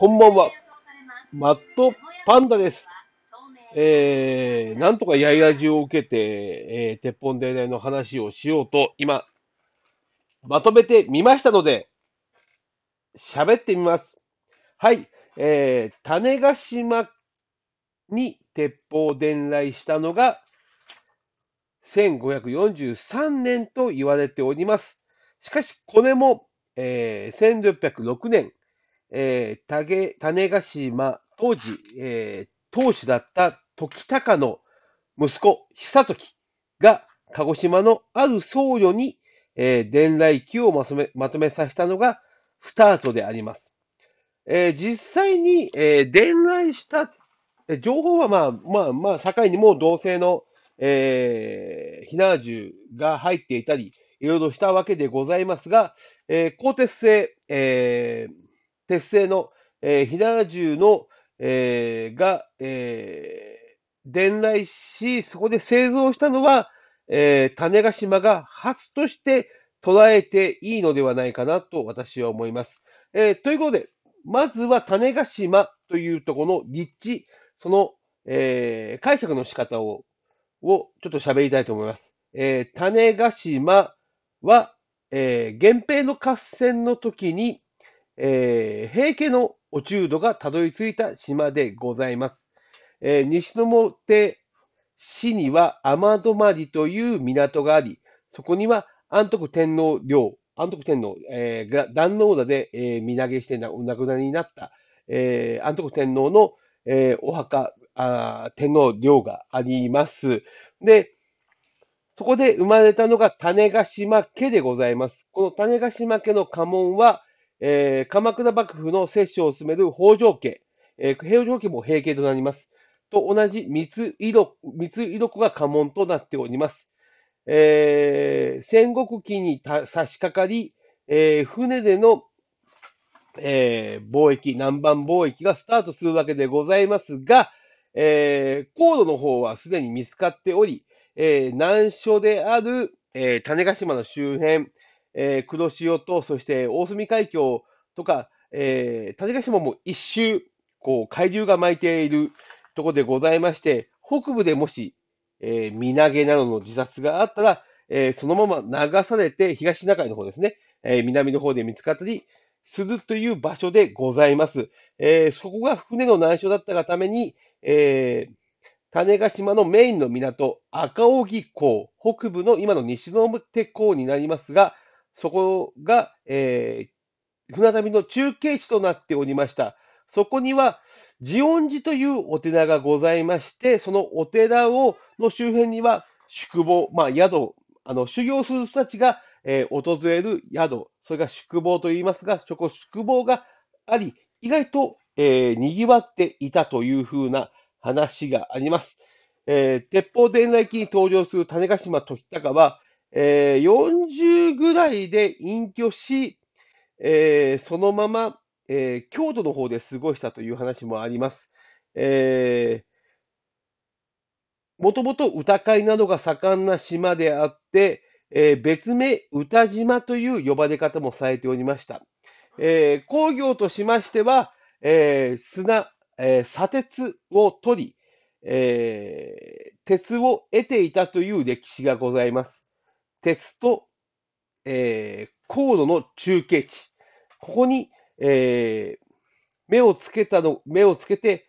こんばんは。マットパンダです。えー、なんとかやいラジを受けて、えー、鉄本伝来の話をしようと、今、まとめてみましたので、喋ってみます。はい。えー、種子島に鉄砲伝来したのが、1543年と言われております。しかし、これも、えー、1606年、えー、種種子島、当時、えー、当主だった時高の息子、久時が鹿児島のある僧侶に、えー、伝来記をまとめまとめさせたのがスタートであります。えー、実際に、えー、伝来した情報はまあ、まあ、まあ、境にも同性の、えー、ひな銃が入っていたり、いろいろしたわけでございますが、えー、鋼鉄製、えー、鉄製の、えー、ひな銃の、えー、が、えー、伝来し、そこで製造したのは、えー、種子島が初として捉えていいのではないかなと私は思います。えー、ということで、まずは種子島というとこの立地、その、えー、解釈の仕方を、をちょっと喋りたいと思います。えー、種子島は、えー、源平の合戦の時に、えー、平家の落中度がたどり着いた島でございます。えー、西表市には天泊という港があり、そこには安徳天皇陵、安徳天皇、えー、が壇能田で、えー、身投げしてお亡くなりになった、えー、安徳天皇の、えー、お墓あ、天皇陵があります。で、そこで生まれたのが種子島家でございます。この種子島家の家紋は、えー、鎌倉幕府の摂政を進める北条家、えー、北条家も平家となります。と同じ三つ色、三つ色子が家紋となっております。えー、戦国期に差し掛かり、えー、船での、えー、貿易、南蛮貿易がスタートするわけでございますが、えー、高度の方はすでに見つかっており、え、難所である、え、種子島の周辺、えー、黒潮と、そして大隅海峡とか、えー、種子島も一周、こう、海流が巻いているところでございまして、北部でもし、えー、身投げなどの自殺があったら、えー、そのまま流されて東シナ海の方ですね、え、南の方で見つかったりするという場所でございます。え、そこが船の難所だったがために、え、種子島のメインの港、赤荻港、北部の今の西之表港になりますが、そこが、えー、船旅の中継地となっておりました。そこには、慈恩寺というお寺がございまして、そのお寺をの周辺には宿坊、まあ、宿、あの修行する人たちが、えー、訪れる宿、それが宿坊と言いますが、そこ宿坊があり、意外と、えー、賑わっていたというふうな話があります。えー、鉄砲伝来機に登場する種子島時高は、えー、40ぐらいで隠居し、えー、そのまま、えー、京都の方で過ごしたという話もあります。えー、もともと歌会などが盛んな島であって、えー、別名歌島という呼ばれ方もされておりました。えー、工業としましては、えー、砂、えー、砂鉄を取り、えー、鉄を得ていたという歴史がございます。鉄と、えー、高度の中継地。ここに、えー、目をつけたの、目をつけて、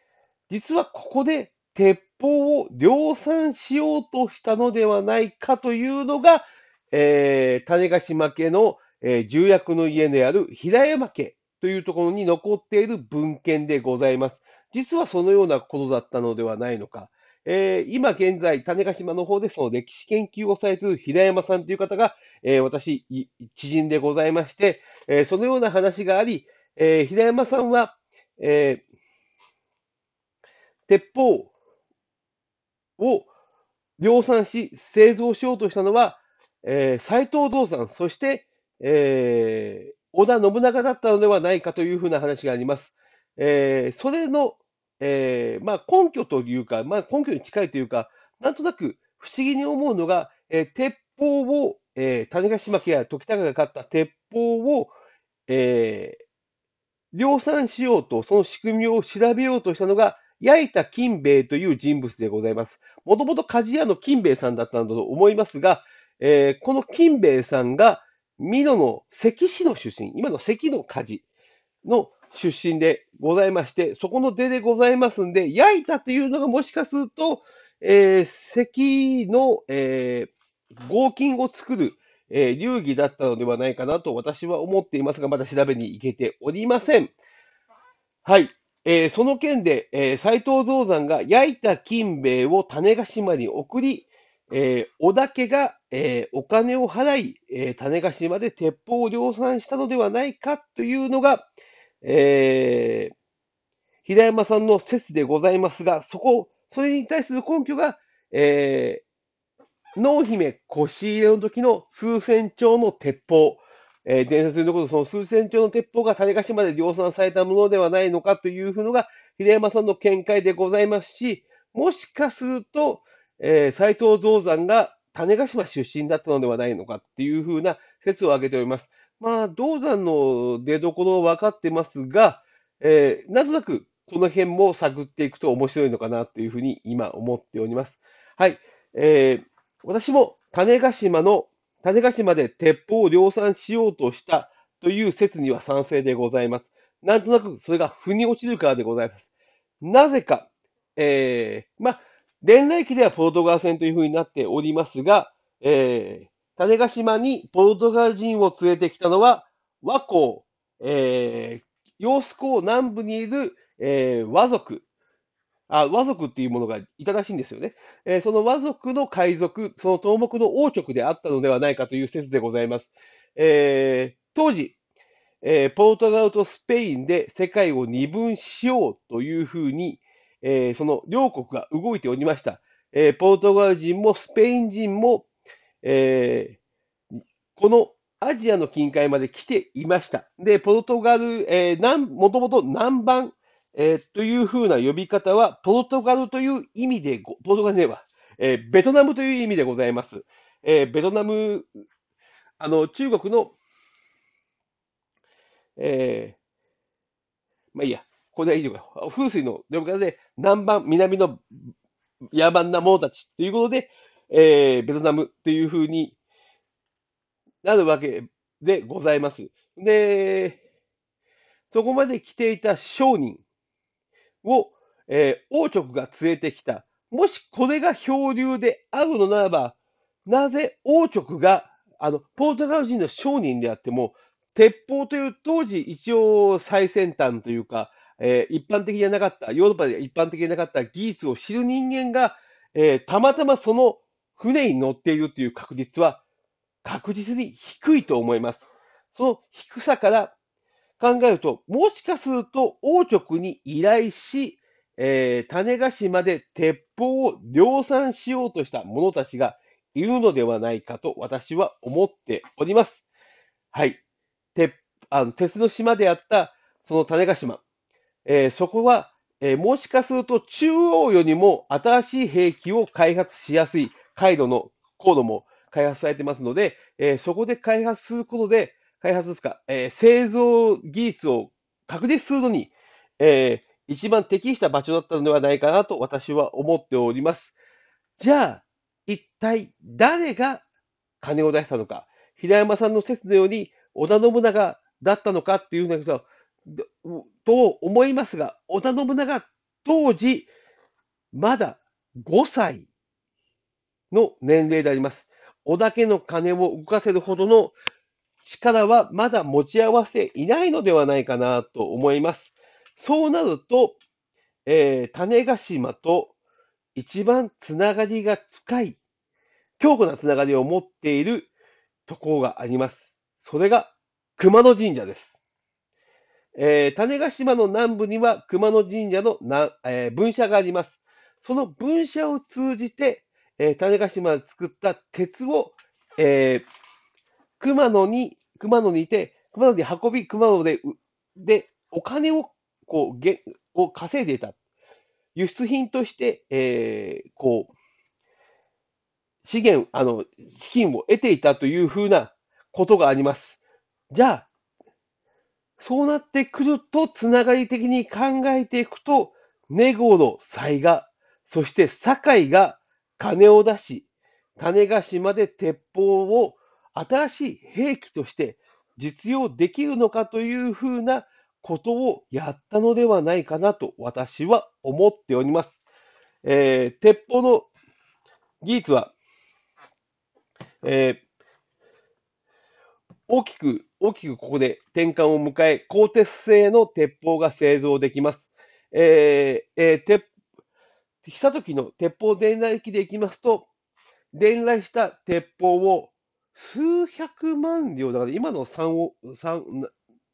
実はここで鉄砲を量産しようとしたのではないかというのが、えー、種子島家の、えー、重役の家である平山家というところに残っている文献でございます。実はそのようなことだったのではないのか。えー、今現在、種子島の方でその歴史研究をされている平山さんという方が、えー、私、知人でございまして、えー、そのような話があり、え平山さんは、え鉄砲を量産し、製造しようとしたのは、え斎藤道さん、そして、え織田信長だったのではないかというふうな話があります。えそれのえー、まあ、根拠というか、まあ、根拠に近いというか、なんとなく不思議に思うのが、えー、鉄砲を、えー、種子島家や時高が買った鉄砲を、え量産しようと、その仕組みを調べようとしたのが、矢板金兵衛という人物でございます。もともと鍛冶屋の金兵衛さんだったんだと思いますが、えー、この金兵衛さんが、美濃の関市の出身、今の関の鍛冶の出身でございまして、そこの出でございますんで、矢板というのがもしかすると、えー、関の、えー、合金を作る、えー、流儀だったのではないかなと私は思っていますが、まだ調べに行けておりません。はい。えー、その件で、えー、斎藤造山が焼いた金兵衛を種子島に送り、えー、織田家が、えー、お金を払い、えー、種子島で鉄砲を量産したのではないかというのが、えー、平山さんの説でございますが、そこ、それに対する根拠が、えー、濃姫腰入れの時の数千丁の鉄砲、えー、伝説に残るその数千丁の鉄砲が種子島で量産されたものではないのかというふうのが、平山さんの見解でございますし、もしかすると、えー、斎藤造山が種子島出身だったのではないのかっていうふうな説を挙げております。まあ、銅山の出所は分かってますが、えー、なんとなくこの辺も探っていくと面白いのかなというふうに今思っております。はい。えー、私も種子島の、種子島で鉄砲を量産しようとしたという説には賛成でございます。なんとなくそれが腑に落ちるからでございます。なぜか、えー、まあ、連絡機ではポルトガル戦というふうになっておりますが、えー、種子島にポルトガル人を連れてきたのは、和光、えー、洋子港南部にいる、えー、和族、あ、和族っていうものがいたらしいんですよね。えー、その和族の海賊、その東木の王直であったのではないかという説でございます。えー、当時、えー、ポルトガルとスペインで世界を二分しようというふうに、えー、その両国が動いておりました。えー、ポルトガル人もスペイン人も、えー、このアジアの近海まで来ていました。で、ポルトガル、えー、もともと南蛮、えー、というふうな呼び方は、ポルトガルという意味でポルトガルでは、えー、ベトナムという意味でございます。えー、ベトナム、あの、中国の、えー、まあいいや、これはいいのか。風水の呼び方で、南蛮、南の野蛮な者たちということで、えー、ベトナムというふうになるわけでございます。で、そこまで来ていた商人を、えー、王直が連れてきた。もしこれが漂流であるのならば、なぜ王直が、あの、ポートガル人の商人であっても、鉄砲という当時一応最先端というか、えー、一般的じゃなかった、ヨーロッパで一般的じゃなかった技術を知る人間が、えー、たまたまその船に乗っているという確率は確実に低いと思います。その低さから考えると、もしかすると王直に依頼し、えー、種子島で鉄砲を量産しようとした者たちがいるのではないかと私は思っております。はい。鉄あの鉄の島であったその種子島、えー、そこは、えー、もしかすると中央よりも新しい兵器を開発しやすい回路の高度も開発されてますので、えー、そこで開発することで、開発ですか、え製造技術を確立するのに、え一番適した場所だったのではないかなと私は思っております。じゃあ、一体誰が金を出したのか。平山さんの説のように織田信長だったのかっていうふうなことと思いますが、織田信長当時、まだ5歳の年齢であります。織田家の金を動かせるほどの力はまだ持ち合わせていないのではないかなと思います。そうなると、えー、種子島と一番つながりが深い、強固なつながりを持っているところがあります。それが熊野神社です。えー、種子島の南部には熊野神社のな、えー、分社があります。その分社を通じて、えー、種子島で作った鉄を、えー、熊野に、熊野にいて、熊野に運び、熊野で、で、お金を、こう、げを稼いでいた。輸出品として、えー、こう、資源、あの、資金を得ていたというふうなことがあります。じゃあ、そうなってくると、つながり的に考えていくと、ネゴの才が、そして堺が金を出し、種子島で鉄砲を新しい兵器として実用できるのかというふうなことをやったのではないかなと私は思っております。えー、鉄砲の技術は、えー、大きく、大きくここで転換を迎え、鋼鉄製の鉄砲が製造できます。えーえー、鉄した時の鉄砲電雷機でいきますと、伝来した鉄砲を数百万両、だから今の3を、3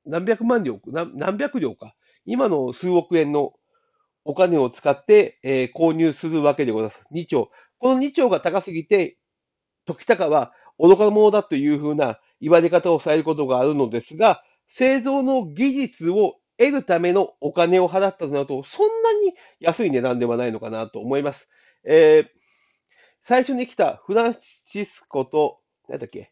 何百万両、何百両か、今の数億円のお金を使って、えー、購入するわけでございます。2兆。この2兆が高すぎて、時高は愚か者だというふうな言われ方をされることがあるのですが、製造の技術を得るためのお金を払ったとなると、そんなに安い値段ではないのかなと思います。えー、最初に来たフランシスコと、何だっけ？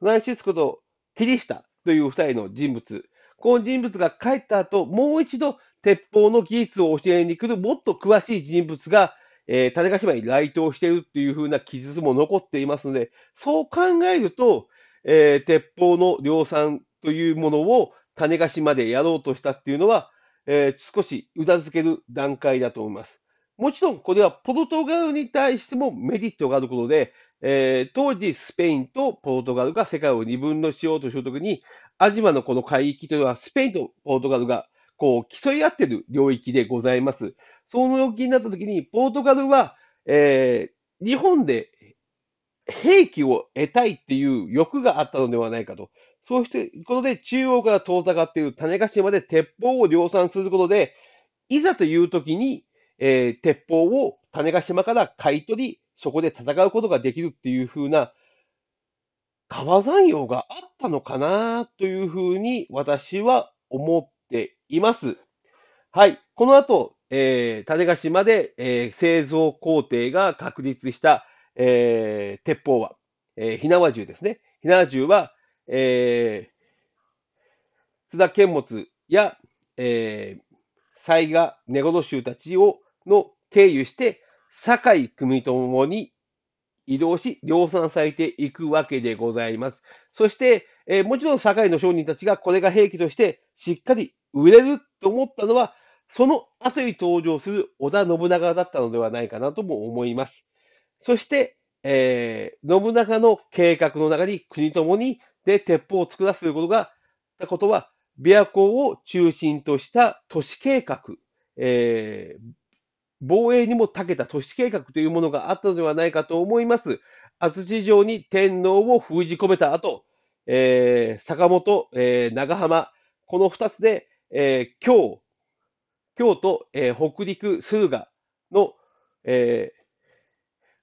フランシスコとキリシタという二人の人物。この人物が帰った後、もう一度鉄砲の技術を教えに来るもっと詳しい人物が、えー、種子島に来島しているというふうな記述も残っていますので、そう考えると、えー、鉄砲の量産というものを種子島でやろうとしたっていうのは、えー、少しうなずける段階だと思います。もちろん、これはポルトガルに対してもメリットがあることで、えー、当時、スペインとポルトガルが世界を二分のしようとするときに、アジマのこの海域というのは、スペインとポルトガルがこう競い合っている領域でございます。その領域になったときに、ポルトガルは、えー、日本で兵器を得たいっていう欲があったのではないかと。そうしてことで中央から遠ざかっている種子島で鉄砲を量産することで、いざというときに、えー、鉄砲を種子島から買い取り、そこで戦うことができるっていう風な川山用があったのかなというふうに私は思っています。はい。この後、えー、種子島で、えー、製造工程が確立した、えー、鉄砲は、えー、火縄銃ですね。火縄銃は、えー、津田剣物や、えー、雑賀根頃衆たちを、の経由して、堺組ともに移動し、量産されていくわけでございます。そして、えー、もちろん堺の商人たちがこれが兵器としてしっかり売れると思ったのは、その後に登場する織田信長だったのではないかなとも思います。そして、えー、信長の計画の中に国ともにで鉄砲を作らせることが、たことは、琵琶湖を中心とした都市計画、えー、防衛にも長けた都市計画というものがあったのではないかと思います。安土城に天皇を封じ込めた後、えー、坂本、えー、長浜、この二つで、えー、京、京都、えー、北陸、駿河の、えー、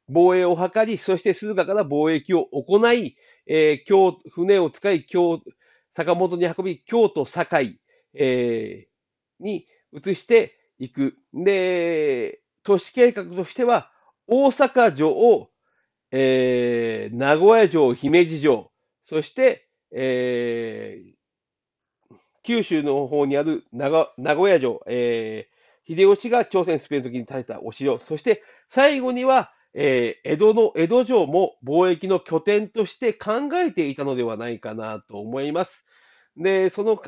防衛を図り、そして駿河から貿易を行い、えー、京、船を使い、京、坂本に運び、京都、堺、えー、に移していく。で、都市計画としては、大阪城を、えー、名古屋城、姫路城、そして、えー、九州の方にある名古屋城、えー、秀吉が朝鮮スペインの時に建てたお城、そして最後には、えー、江戸の、江戸城も貿易の拠点として考えていたのではないかなと思います。で、その、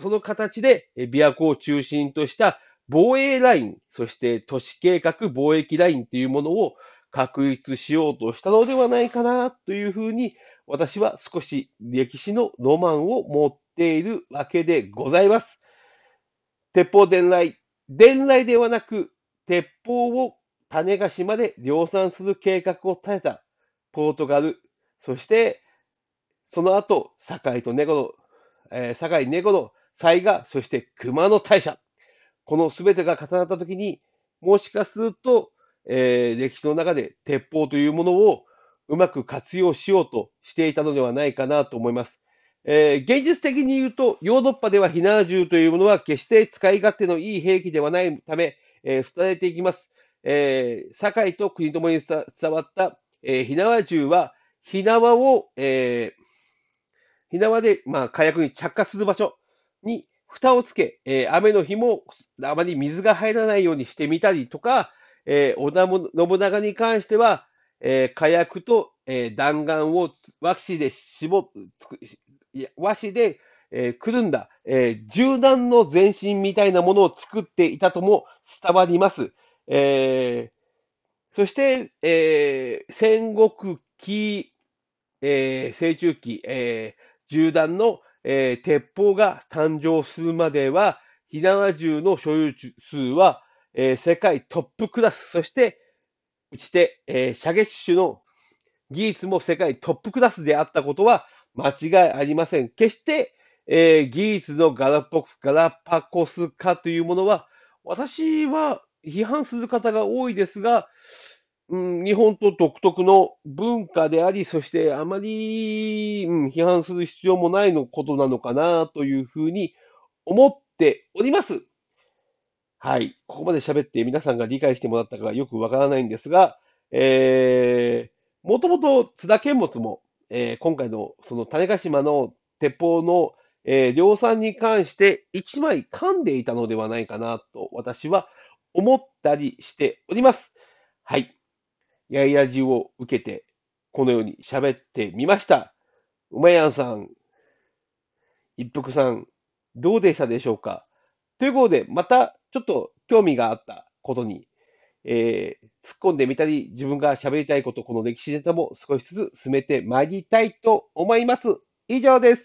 その形で、琵琶湖を中心とした防衛ライン、そして都市計画貿易ラインというものを確立しようとしたのではないかなというふうに、私は少し歴史のロマンを持っているわけでございます。鉄砲伝来、伝来ではなく、鉄砲を種子島で量産する計画を立てたポートガル、そして、その後、堺と根頃、えー、堺根頃、雑賀、そして熊野大社。この全てが重なったときに、もしかすると、えー、歴史の中で鉄砲というものをうまく活用しようとしていたのではないかなと思います。えー、現実的に言うと、ヨーロッパでは火縄銃というものは決して使い勝手のいい兵器ではないため、えー、伝えていきます。えー、堺と国ともに伝わった、えー、火縄銃は、火縄を、えー、火縄で、まあ、火薬に着火する場所、に蓋をつけ、えー雨の日もあまり水が入らないようにしてみたりとか、えー織田信長に関しては、えー火薬と、えー弾丸を和紙で絞つく和紙で、えーくるんだ、えー銃弾の前身みたいなものを作っていたとも伝わります。えーそして、えー戦国期、えー成中期、えー銃弾の、えー鉄砲が誕生するまでは、火縄銃の所有数は、えー世界トップクラス、そして、打ち手、えー射撃手の技術も世界トップクラスであったことは間違いありません。決して、えー技術のガラポクガラパコス化というものは、私は批判する方が多いですが、うん、日本と独特の文化であり、そしてあまり、うん、批判する必要もないのことなのかなというふうに思っております。はい。ここまで喋って皆さんが理解してもらったかよくわからないんですが、えー、もともと津田健物も、えー今回のその種子島の鉄砲の、えー量産に関して一枚噛んでいたのではないかなと私は思ったりしております。はい。やいやじを受けて、このように喋ってみました。うまやんさん、一服さん、どうでしたでしょうか？ということで、またちょっと興味があったことに、えー突っ込んでみたり、自分が喋りたいこと、この歴史ネタも少しずつ進めてまいりたいと思います。以上です。